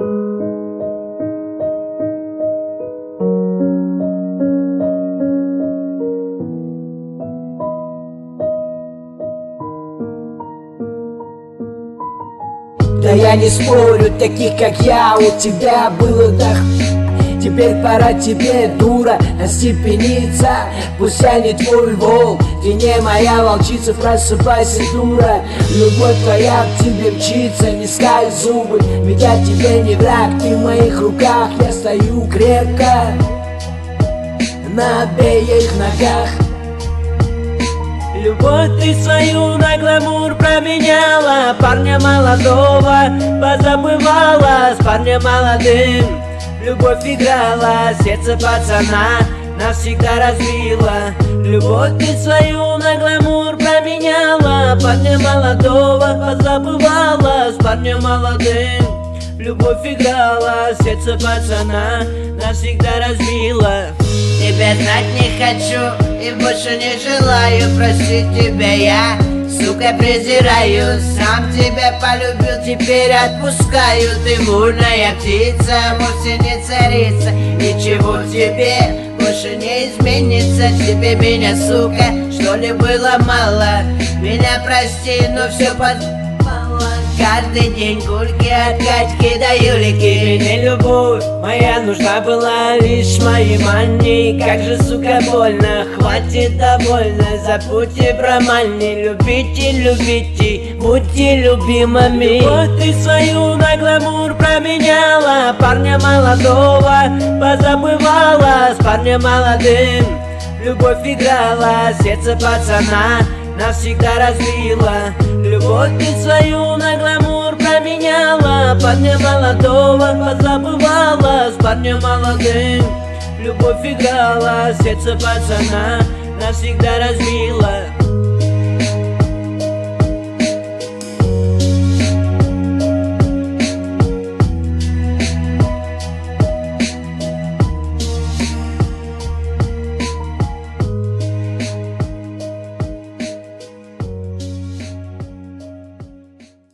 Да я не спорю, таких как я у тебя было так Теперь пора тебе, дура, остепениться. Пусть я не твой волк, ты не моя волчица Просыпайся, дура, любовь твоя к тебе мчится Не скаль зубы, ведь я тебе не враг Ты в моих руках, я стою крепко. На обеих ногах. Любовь ты свою на гламур променяла Парня молодого позабывала С парнем молодым Любовь играла, сердце пацана навсегда разбила Любовь ты свою на гламур променяла Парня молодого позабывала. С парнем молодым Любовь играла, сердце пацана навсегда разбила Тебя знать не хочу и больше не желаю Простить тебя. я, сука, презираю Сам тебя полюбил, теперь отпускаю. Ты бурная птица, вовсе не царица. Ничего тебе больше не изменится. Тебе меня, сука, что ли было мало? Меня прости, но все под... Каждый день гульки от Катьки до Юлики Мне любовь моя нужна была лишь моей мании Как же, сука, больно, хватит довольно. Забудьте про мани, любите, любите, будьте любимыми. Любовь ты свою на гламур променяла. Парня молодого позабывала. С парнем молодым любовь играла. Сердце пацана навсегда разбила Любовь ты свою на гламур променяла. Парня молодого позабывала С парнем молодым Любовь играла, сердце пацана навсегда разбила